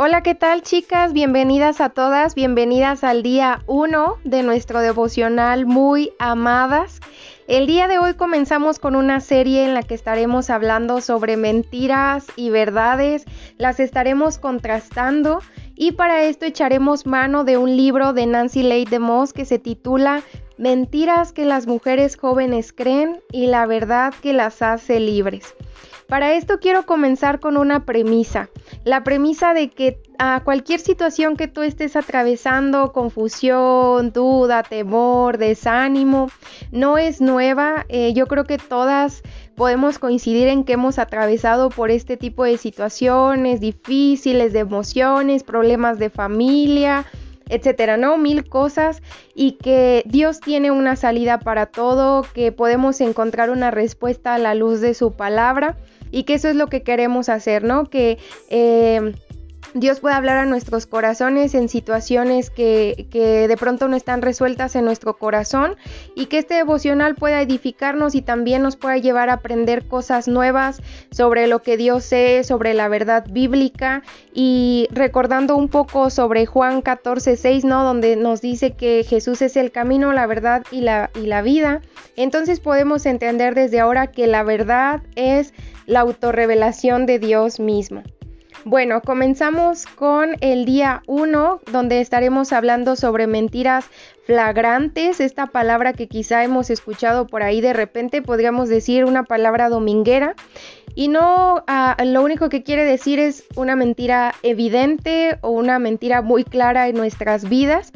Hola, ¿qué tal chicas? Bienvenidas a todas, bienvenidas al día 1 de nuestro devocional Muy Amadas. El día de hoy comenzamos con una serie en la que estaremos hablando sobre mentiras y verdades, las estaremos contrastando y para esto echaremos mano de un libro de Nancy Leigh DeMoss que se titula Mentiras que las mujeres jóvenes creen y la verdad que las hace libres. Para esto quiero comenzar con una premisa, la premisa de que a cualquier situación que tú estés atravesando, confusión, duda, temor, desánimo, no es nueva. Eh, yo creo que todas podemos coincidir en que hemos atravesado por este tipo de situaciones difíciles, de emociones, problemas de familia, etcétera, ¿no? Mil cosas y que Dios tiene una salida para todo, que podemos encontrar una respuesta a la luz de su palabra y que eso es lo que queremos hacer, ¿no? Que eh, Dios puede hablar a nuestros corazones en situaciones que, que, de pronto no están resueltas en nuestro corazón y que este devocional pueda edificarnos y también nos pueda llevar a aprender cosas nuevas sobre lo que Dios es, sobre la verdad bíblica y recordando un poco sobre Juan 14, 6, ¿no? Donde nos dice que Jesús es el camino, la verdad y la, y la vida. Entonces podemos entender desde ahora que la verdad es la autorrevelación de Dios mismo. Bueno, comenzamos con el día 1, donde estaremos hablando sobre mentiras flagrantes, esta palabra que quizá hemos escuchado por ahí de repente, podríamos decir una palabra dominguera, y no ah, lo único que quiere decir es una mentira evidente o una mentira muy clara en nuestras vidas.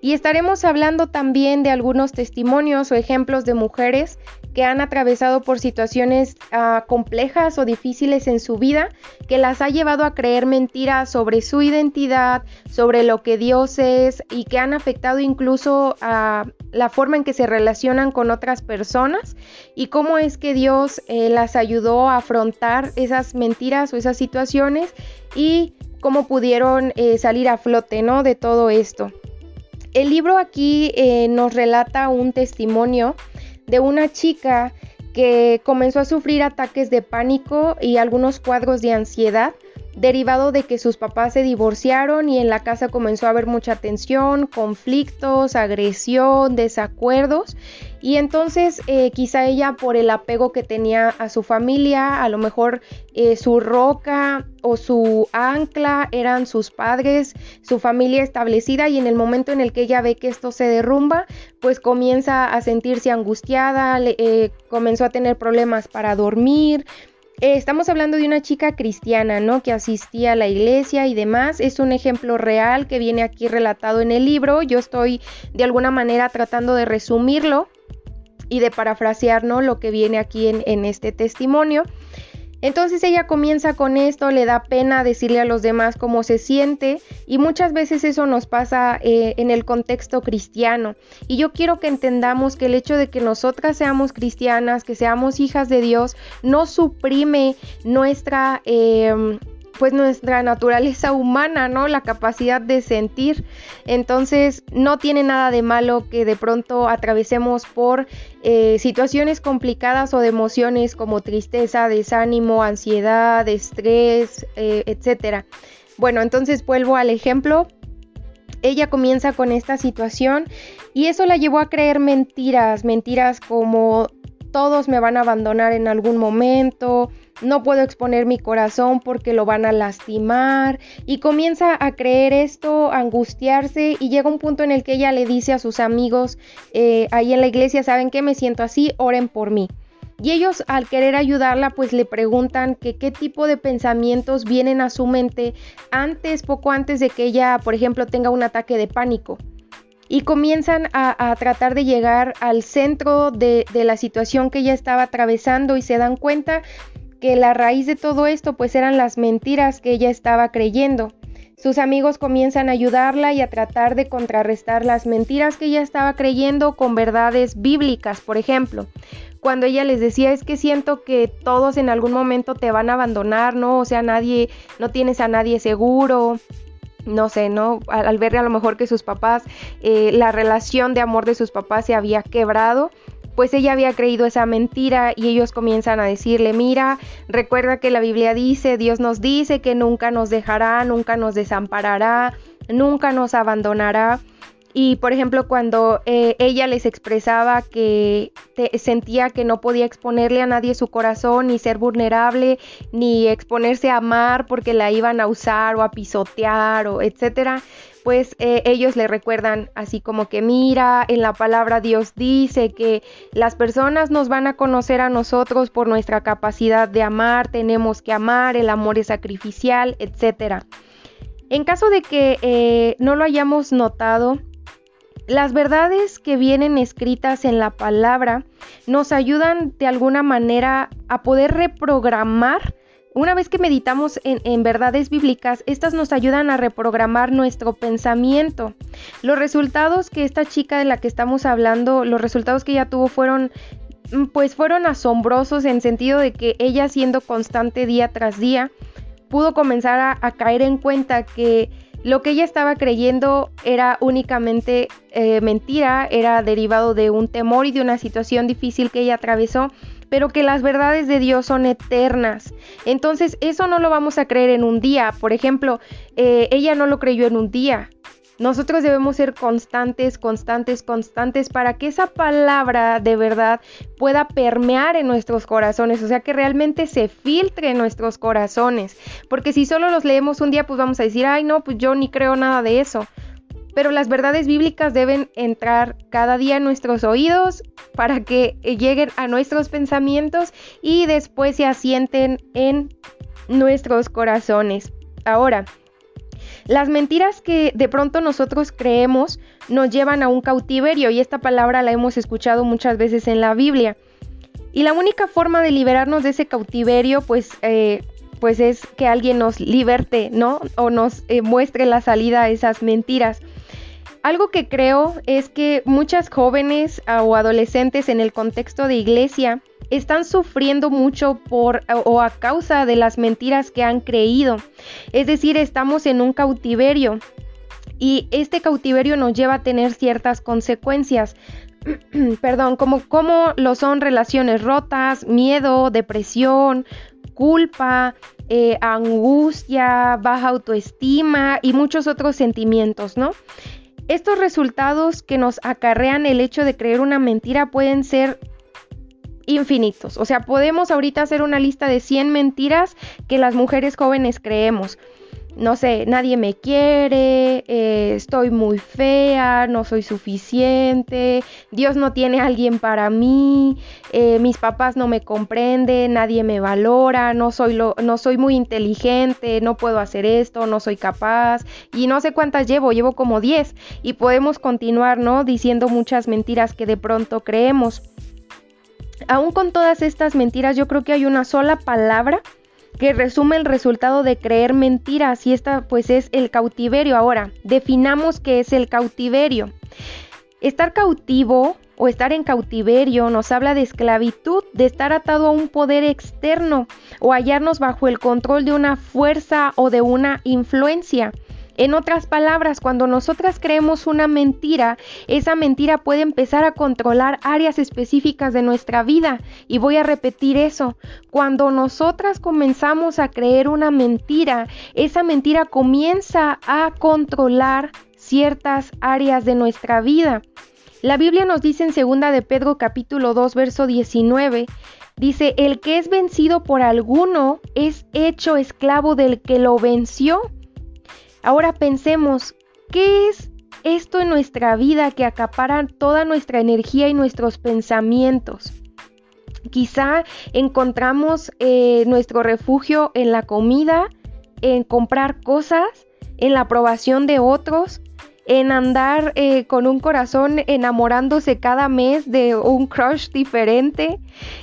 Y estaremos hablando también de algunos testimonios o ejemplos de mujeres que han atravesado por situaciones ah, complejas o difíciles en su vida, que las ha llevado a creer mentiras sobre su identidad, sobre lo que Dios es y que han afectado incluso a la forma en que se relacionan con otras personas y cómo es que Dios eh, las ayudó a afrontar esas mentiras o esas situaciones y cómo pudieron eh, salir a flote ¿no? de todo esto. El libro aquí eh, nos relata un testimonio de una chica que comenzó a sufrir ataques de pánico y algunos cuadros de ansiedad derivado de que sus papás se divorciaron y en la casa comenzó a haber mucha tensión, conflictos, agresión, desacuerdos. Y entonces eh, quizá ella por el apego que tenía a su familia, a lo mejor eh, su roca o su ancla eran sus padres, su familia establecida y en el momento en el que ella ve que esto se derrumba, pues comienza a sentirse angustiada, eh, comenzó a tener problemas para dormir, eh, estamos hablando de una chica cristiana, ¿no? Que asistía a la iglesia y demás. Es un ejemplo real que viene aquí relatado en el libro. Yo estoy de alguna manera tratando de resumirlo y de parafrasear, ¿no? Lo que viene aquí en, en este testimonio. Entonces ella comienza con esto, le da pena decirle a los demás cómo se siente y muchas veces eso nos pasa eh, en el contexto cristiano. Y yo quiero que entendamos que el hecho de que nosotras seamos cristianas, que seamos hijas de Dios, no suprime nuestra... Eh, pues nuestra naturaleza humana, ¿no? La capacidad de sentir. Entonces no tiene nada de malo que de pronto atravesemos por eh, situaciones complicadas o de emociones como tristeza, desánimo, ansiedad, estrés, eh, etc. Bueno, entonces vuelvo al ejemplo. Ella comienza con esta situación y eso la llevó a creer mentiras, mentiras como todos me van a abandonar en algún momento, no puedo exponer mi corazón porque lo van a lastimar y comienza a creer esto, a angustiarse y llega un punto en el que ella le dice a sus amigos eh, ahí en la iglesia, ¿saben qué? Me siento así, oren por mí. Y ellos al querer ayudarla pues le preguntan que qué tipo de pensamientos vienen a su mente antes, poco antes de que ella, por ejemplo, tenga un ataque de pánico y comienzan a, tratar de llegar al centro de, de, la situación que ella estaba atravesando y se dan cuenta que la raíz de todo esto pues eran las mentiras que ella estaba creyendo. Sus amigos comienzan a ayudarla y a tratar de contrarrestar las mentiras que ella estaba creyendo con verdades bíblicas, por ejemplo. Cuando ella les decía es que siento que todos en algún momento te van a abandonar, ¿no? O sea, nadie, no tienes a nadie seguro, no sé, ¿no? Al, ver a lo mejor que sus papás, eh, la relación de amor de sus papás se había quebrado, pues ella había creído esa mentira y ellos comienzan a decirle, mira, recuerda que la Biblia dice, Dios nos dice que nunca nos dejará, nunca nos desamparará, nunca nos abandonará. Y por ejemplo, cuando eh, ella les expresaba que sentía que no podía exponerle a nadie su corazón, ni ser vulnerable, ni exponerse a amar porque la iban a usar o a pisotear o etcétera, pues eh, ellos le recuerdan así como que mira, en la palabra Dios dice que las personas nos van a conocer a nosotros por nuestra capacidad de amar, tenemos que amar, el amor es sacrificial, etcétera. En caso de que eh, no lo hayamos notado, las verdades que vienen escritas en la palabra nos ayudan de alguna manera a poder reprogramar. Una vez que meditamos en, verdades bíblicas, estas nos ayudan a reprogramar nuestro pensamiento. Los resultados que esta chica de la que estamos hablando, los resultados que ella tuvo fueron mm, pues fueron asombrosos en sentido de que ella siendo constante día tras día, pudo comenzar a caer en cuenta que lo que ella estaba creyendo era únicamente eh, mentira, era derivado de un temor y de una situación difícil que ella atravesó, pero que las verdades de Dios son eternas. Entonces eso no lo vamos a creer en un día. Por ejemplo, eh, ella no lo creyó en un día, nosotros debemos ser constantes, constantes, constantes para que esa palabra de verdad pueda permear en nuestros corazones, o sea, que realmente se filtre en nuestros corazones. Porque si solo los leemos un día, pues vamos a decir, ay, no, pues yo ni creo nada de eso. Pero las verdades bíblicas deben entrar cada día en nuestros oídos para que lleguen a nuestros pensamientos y después se asienten en nuestros corazones. Ahora, las mentiras que de pronto nosotros creemos nos llevan a un cautiverio y esta palabra la hemos escuchado muchas veces en la Biblia. Y la única forma de liberarnos de ese cautiverio pues, eh, pues es que alguien nos liberte, ¿no? O nos eh, muestre la salida a esas mentiras. Algo que creo es que muchas jóvenes o adolescentes en el contexto de iglesia están sufriendo mucho por o a causa de las mentiras que han creído. Es decir, estamos en un cautiverio y este cautiverio nos lleva a tener ciertas consecuencias. Perdón, como, como lo son relaciones rotas, miedo, depresión, culpa, eh, angustia, baja autoestima y muchos otros sentimientos, ¿no? Estos resultados que nos acarrean el hecho de creer una mentira pueden ser infinitos. O sea, podemos ahorita hacer una lista de 100 mentiras que las mujeres jóvenes creemos. No sé, nadie me quiere, eh, estoy muy fea, no soy suficiente, Dios no tiene a alguien para mí, eh, mis papás no me comprenden, nadie me valora, no soy, lo, no soy muy inteligente, no puedo hacer esto, no soy capaz y no sé cuántas llevo, llevo como 10 y podemos continuar, ¿no? Diciendo muchas mentiras que de pronto creemos aún con todas estas mentiras, yo creo que hay una sola palabra que resume el resultado de creer mentiras y esta pues es el cautiverio. Ahora, definamos qué es el cautiverio. Estar cautivo o estar en cautiverio nos habla de esclavitud, de estar atado a un poder externo o hallarnos bajo el control de una fuerza o de una influencia. En otras palabras, cuando nosotras creemos una mentira, esa mentira puede empezar a controlar áreas específicas de nuestra vida. Y voy a repetir eso. Cuando nosotras comenzamos a creer una mentira, esa mentira comienza a controlar ciertas áreas de nuestra vida. La Biblia nos dice en 2 de Pedro capítulo 2 verso 19, dice, el que es vencido por alguno es hecho esclavo del que lo venció. Ahora pensemos, ¿qué es esto en nuestra vida que acapara toda nuestra energía y nuestros pensamientos? Quizá encontramos eh, nuestro refugio en la comida, en comprar cosas, en la aprobación de otros, en andar eh, con un corazón enamorándose cada mes de un crush diferente.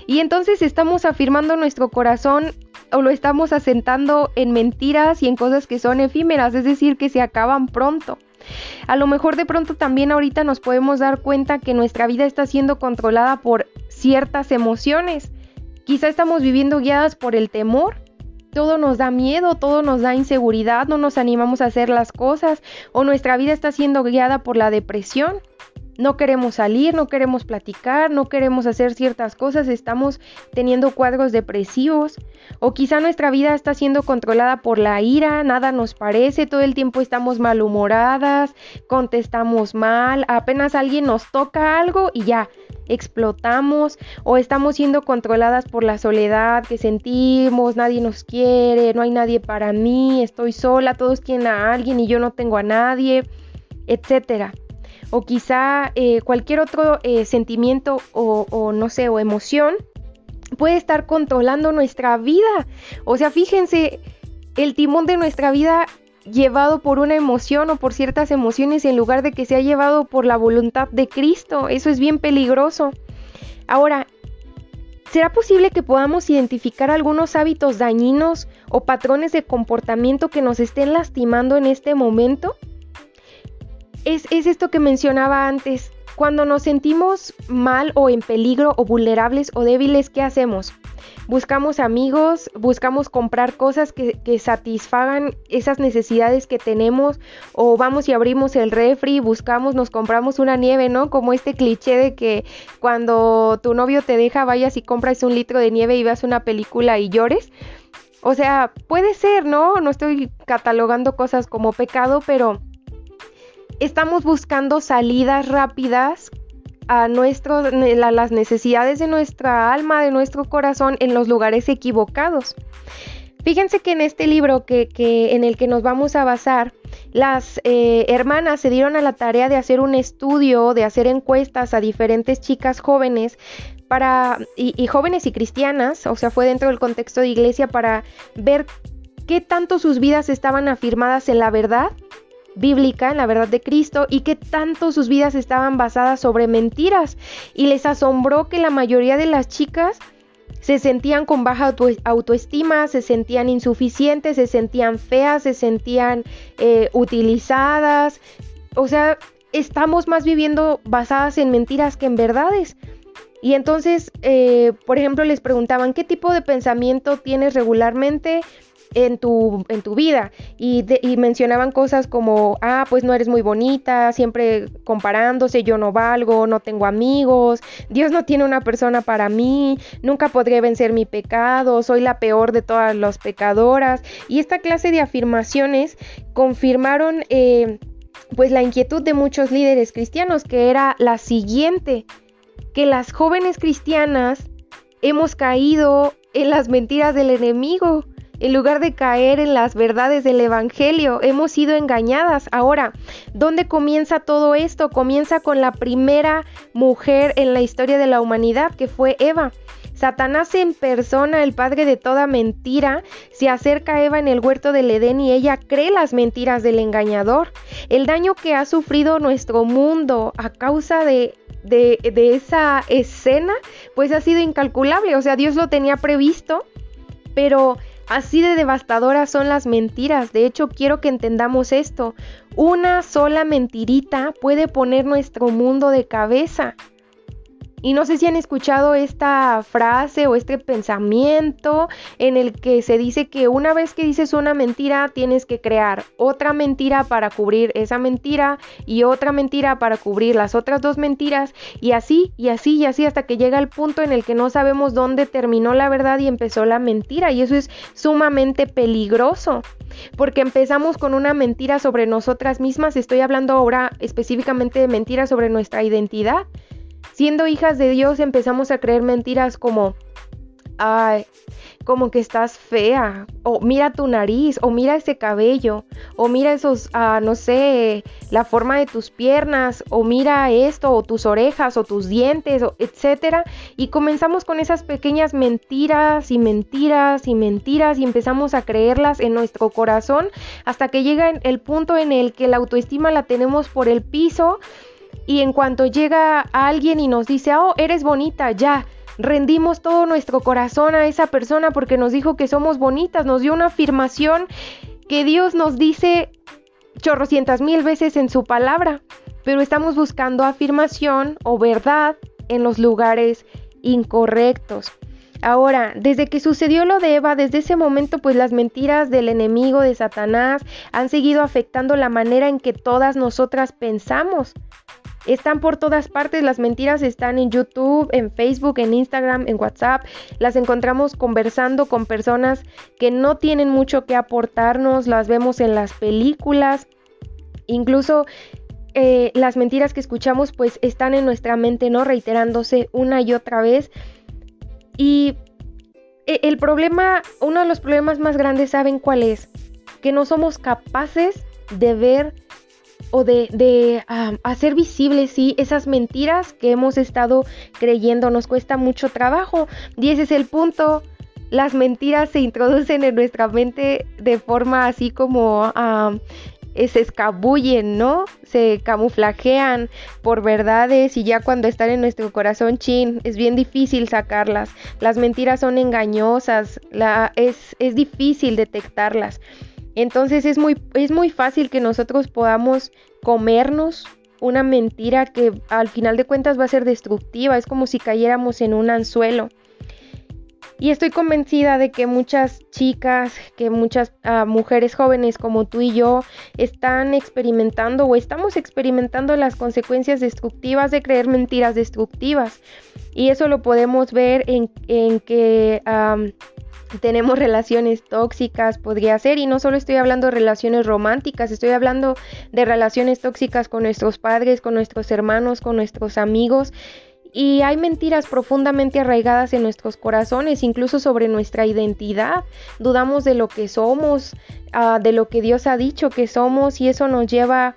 Y entonces estamos afirmando nuestro corazón o lo estamos asentando en mentiras y en cosas que son efímeras, es decir, que se acaban pronto. A lo mejor de pronto también ahorita nos podemos dar cuenta que nuestra vida está siendo controlada por ciertas emociones. Quizá estamos viviendo guiadas por el temor. Todo nos da miedo, todo nos da inseguridad, no nos animamos a hacer las cosas o nuestra vida está siendo guiada por la depresión. No queremos salir, no queremos platicar, no queremos hacer ciertas cosas, estamos teniendo cuadros depresivos o quizá nuestra vida está siendo controlada por la ira, nada nos parece, todo el tiempo estamos malhumoradas, contestamos mal, apenas alguien nos toca algo y ya explotamos o estamos siendo controladas por la soledad que sentimos, nadie nos quiere, no hay nadie para mí, estoy sola, todos quieren a alguien y yo no tengo a nadie, etcétera o quizá eh, cualquier otro eh, sentimiento o, o no sé, o emoción puede estar controlando nuestra vida. O sea, fíjense, el timón de nuestra vida llevado por una emoción o por ciertas emociones en lugar de que sea llevado por la voluntad de Cristo. Eso es bien peligroso. Ahora, ¿será posible que podamos identificar algunos hábitos dañinos o patrones de comportamiento que nos estén lastimando en este momento? Es, esto que mencionaba antes. Cuando nos sentimos mal o en peligro o vulnerables o débiles, ¿qué hacemos? Buscamos amigos, buscamos comprar cosas que, que, satisfagan esas necesidades que tenemos o vamos y abrimos el refri, buscamos, nos compramos una nieve, ¿no? Como este cliché de que cuando tu novio te deja vayas y compras un litro de nieve y veas una película y llores. O sea, puede ser, ¿no? No estoy catalogando cosas como pecado, pero estamos buscando salidas rápidas a, nuestro, las necesidades de nuestra alma, de nuestro corazón en los lugares equivocados. Fíjense que en este libro que, en el que nos vamos a basar, las eh, hermanas se dieron a la tarea de hacer un estudio, de hacer encuestas a diferentes chicas jóvenes para, y, y jóvenes y cristianas, o sea, fue dentro del contexto de iglesia para ver qué tanto sus vidas estaban afirmadas en la verdad bíblica, en la verdad de Cristo, y que tanto sus vidas estaban basadas sobre mentiras. Y les asombró que la mayoría de las chicas se sentían con baja autoestima, se sentían insuficientes, se sentían feas, se sentían eh, utilizadas. O sea, estamos más viviendo basadas en mentiras que en verdades. Y entonces, eh, por ejemplo, les preguntaban, ¿qué tipo de pensamiento tienes regularmente? En tu, en tu vida y, mencionaban cosas como, ah, pues no eres muy bonita, siempre comparándose, yo no valgo, no tengo amigos, Dios no tiene una persona para mí, nunca podré vencer mi pecado, soy la peor de todas las pecadoras. Y esta clase de afirmaciones confirmaron... Eh, pues la inquietud de muchos líderes cristianos que era la siguiente, que las jóvenes cristianas hemos caído en las mentiras del enemigo en lugar de caer en las verdades del Evangelio. Hemos sido engañadas. Ahora, ¿dónde comienza todo esto? Comienza con la primera mujer en la historia de la humanidad, que fue Eva. Satanás en persona, el padre de toda mentira, se acerca a Eva en el huerto del Edén y ella cree las mentiras del engañador. El daño que ha sufrido nuestro mundo a causa de, de, de esa escena, pues ha sido incalculable. O sea, Dios lo tenía previsto, pero Así de devastadoras son las mentiras. De hecho, quiero que entendamos esto. Una sola mentirita puede poner nuestro mundo de cabeza. Y no sé si han escuchado esta frase o este pensamiento en el que se dice que una vez que dices una mentira tienes que crear otra mentira para cubrir esa mentira y otra mentira para cubrir las otras dos mentiras. Y así y así y así hasta que llega el punto en el que no sabemos dónde terminó la verdad y empezó la mentira. Y eso es sumamente peligroso porque empezamos con una mentira sobre nosotras mismas, estoy hablando ahora específicamente de mentiras sobre nuestra identidad. Siendo hijas de Dios empezamos a creer mentiras como, ay, como que estás fea, o mira tu nariz, o mira ese cabello, o mira esos, ah, no sé, la forma de tus piernas, o mira esto, o tus orejas, o tus dientes, etcétera. Y comenzamos con esas pequeñas mentiras y mentiras y mentiras y empezamos a creerlas en nuestro corazón hasta que llega el punto en el que la autoestima la tenemos por el piso y en cuanto llega alguien y nos dice, oh, eres bonita, ya, rendimos todo nuestro corazón a esa persona porque nos dijo que somos bonitas, nos dio una afirmación que Dios nos dice chorrocientas mil veces en su palabra, pero estamos buscando afirmación o verdad en los lugares incorrectos. Ahora, desde que sucedió lo de Eva, desde ese momento, pues las mentiras del enemigo de Satanás han seguido afectando la manera en que todas nosotras pensamos. Están por todas partes, las mentiras están en YouTube, en Facebook, en Instagram, en WhatsApp. Las encontramos conversando con personas que no tienen mucho que aportarnos, las vemos en las películas. Incluso eh, las mentiras que escuchamos pues están en nuestra mente, ¿no? Reiterándose una y otra vez. Y e, el problema, uno de los problemas más grandes, ¿saben cuál es? Que no somos capaces de ver o de, hacer visibles, sí, esas mentiras que hemos estado creyendo. Nos cuesta mucho trabajo. Y ese es el punto. Las mentiras se introducen en nuestra mente de forma así como se escabullen, ¿no? Se camuflajean por verdades y ya cuando están en nuestro corazón, chin, es bien difícil sacarlas. Las mentiras son engañosas, la, es, es difícil detectarlas. Entonces es muy, es muy fácil que nosotros podamos comernos una mentira que al final de cuentas va a ser destructiva, es como si cayéramos en un anzuelo. Y estoy convencida de que muchas chicas, que muchas ah, mujeres jóvenes como tú y yo están experimentando o estamos experimentando las consecuencias destructivas de creer mentiras destructivas. Y eso lo podemos ver en, en que tenemos relaciones tóxicas, podría ser, y no solo estoy hablando de relaciones románticas, estoy hablando de relaciones tóxicas con nuestros padres, con nuestros hermanos, con nuestros amigos. Y hay mentiras profundamente arraigadas en nuestros corazones, incluso sobre nuestra identidad. Dudamos de lo que somos, ah, de lo que Dios ha dicho que somos, y eso nos lleva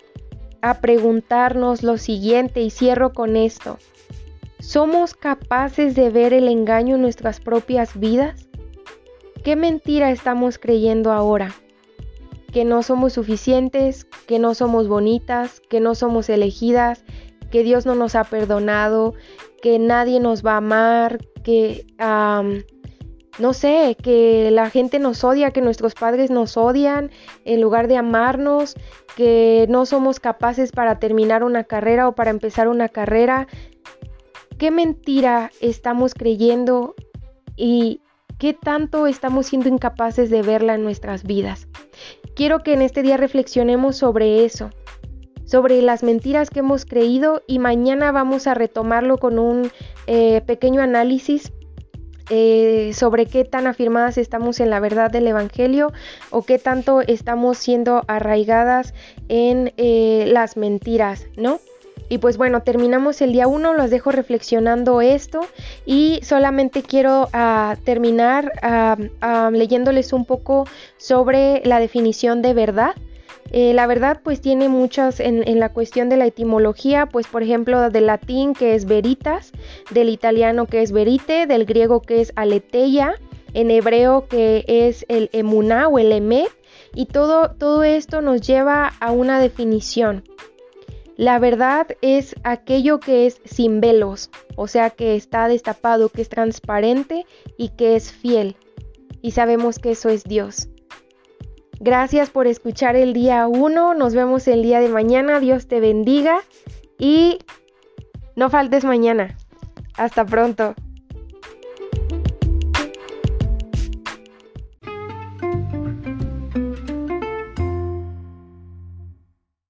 a preguntarnos lo siguiente, y cierro con esto. ¿Somos capaces de ver el engaño en nuestras propias vidas? ¿Qué mentira estamos creyendo ahora? Que no somos suficientes, que no somos bonitas, que no somos elegidas, que Dios no nos ha perdonado, que nadie nos va a amar, que no sé, que la gente nos odia, que nuestros padres nos odian en lugar de amarnos, que no somos capaces para terminar una carrera o para empezar una carrera. ¿Qué mentira estamos creyendo y ¿Qué tanto estamos siendo incapaces de verla en nuestras vidas? Quiero que en este día reflexionemos sobre eso, sobre las mentiras que hemos creído y mañana vamos a retomarlo con un eh, pequeño análisis eh, sobre qué tan afirmadas estamos en la verdad del Evangelio o qué tanto estamos siendo arraigadas en eh, las mentiras, ¿no? Y pues bueno, terminamos el día 1, los dejo reflexionando esto y solamente quiero ah, terminar ah, leyéndoles un poco sobre la definición de verdad. Eh, la verdad pues tiene muchas en, la cuestión de la etimología, pues por ejemplo del latín que es veritas, del italiano que es verite, del griego que es aletheia, en hebreo que es el emuná o el emet, y todo, todo esto nos lleva a una definición. La verdad es aquello que es sin velos, o sea que está destapado, que es transparente y que es fiel. Y sabemos que eso es Dios. Gracias por escuchar el día 1, nos vemos el día de mañana, Dios te bendiga y no faltes mañana. Hasta pronto.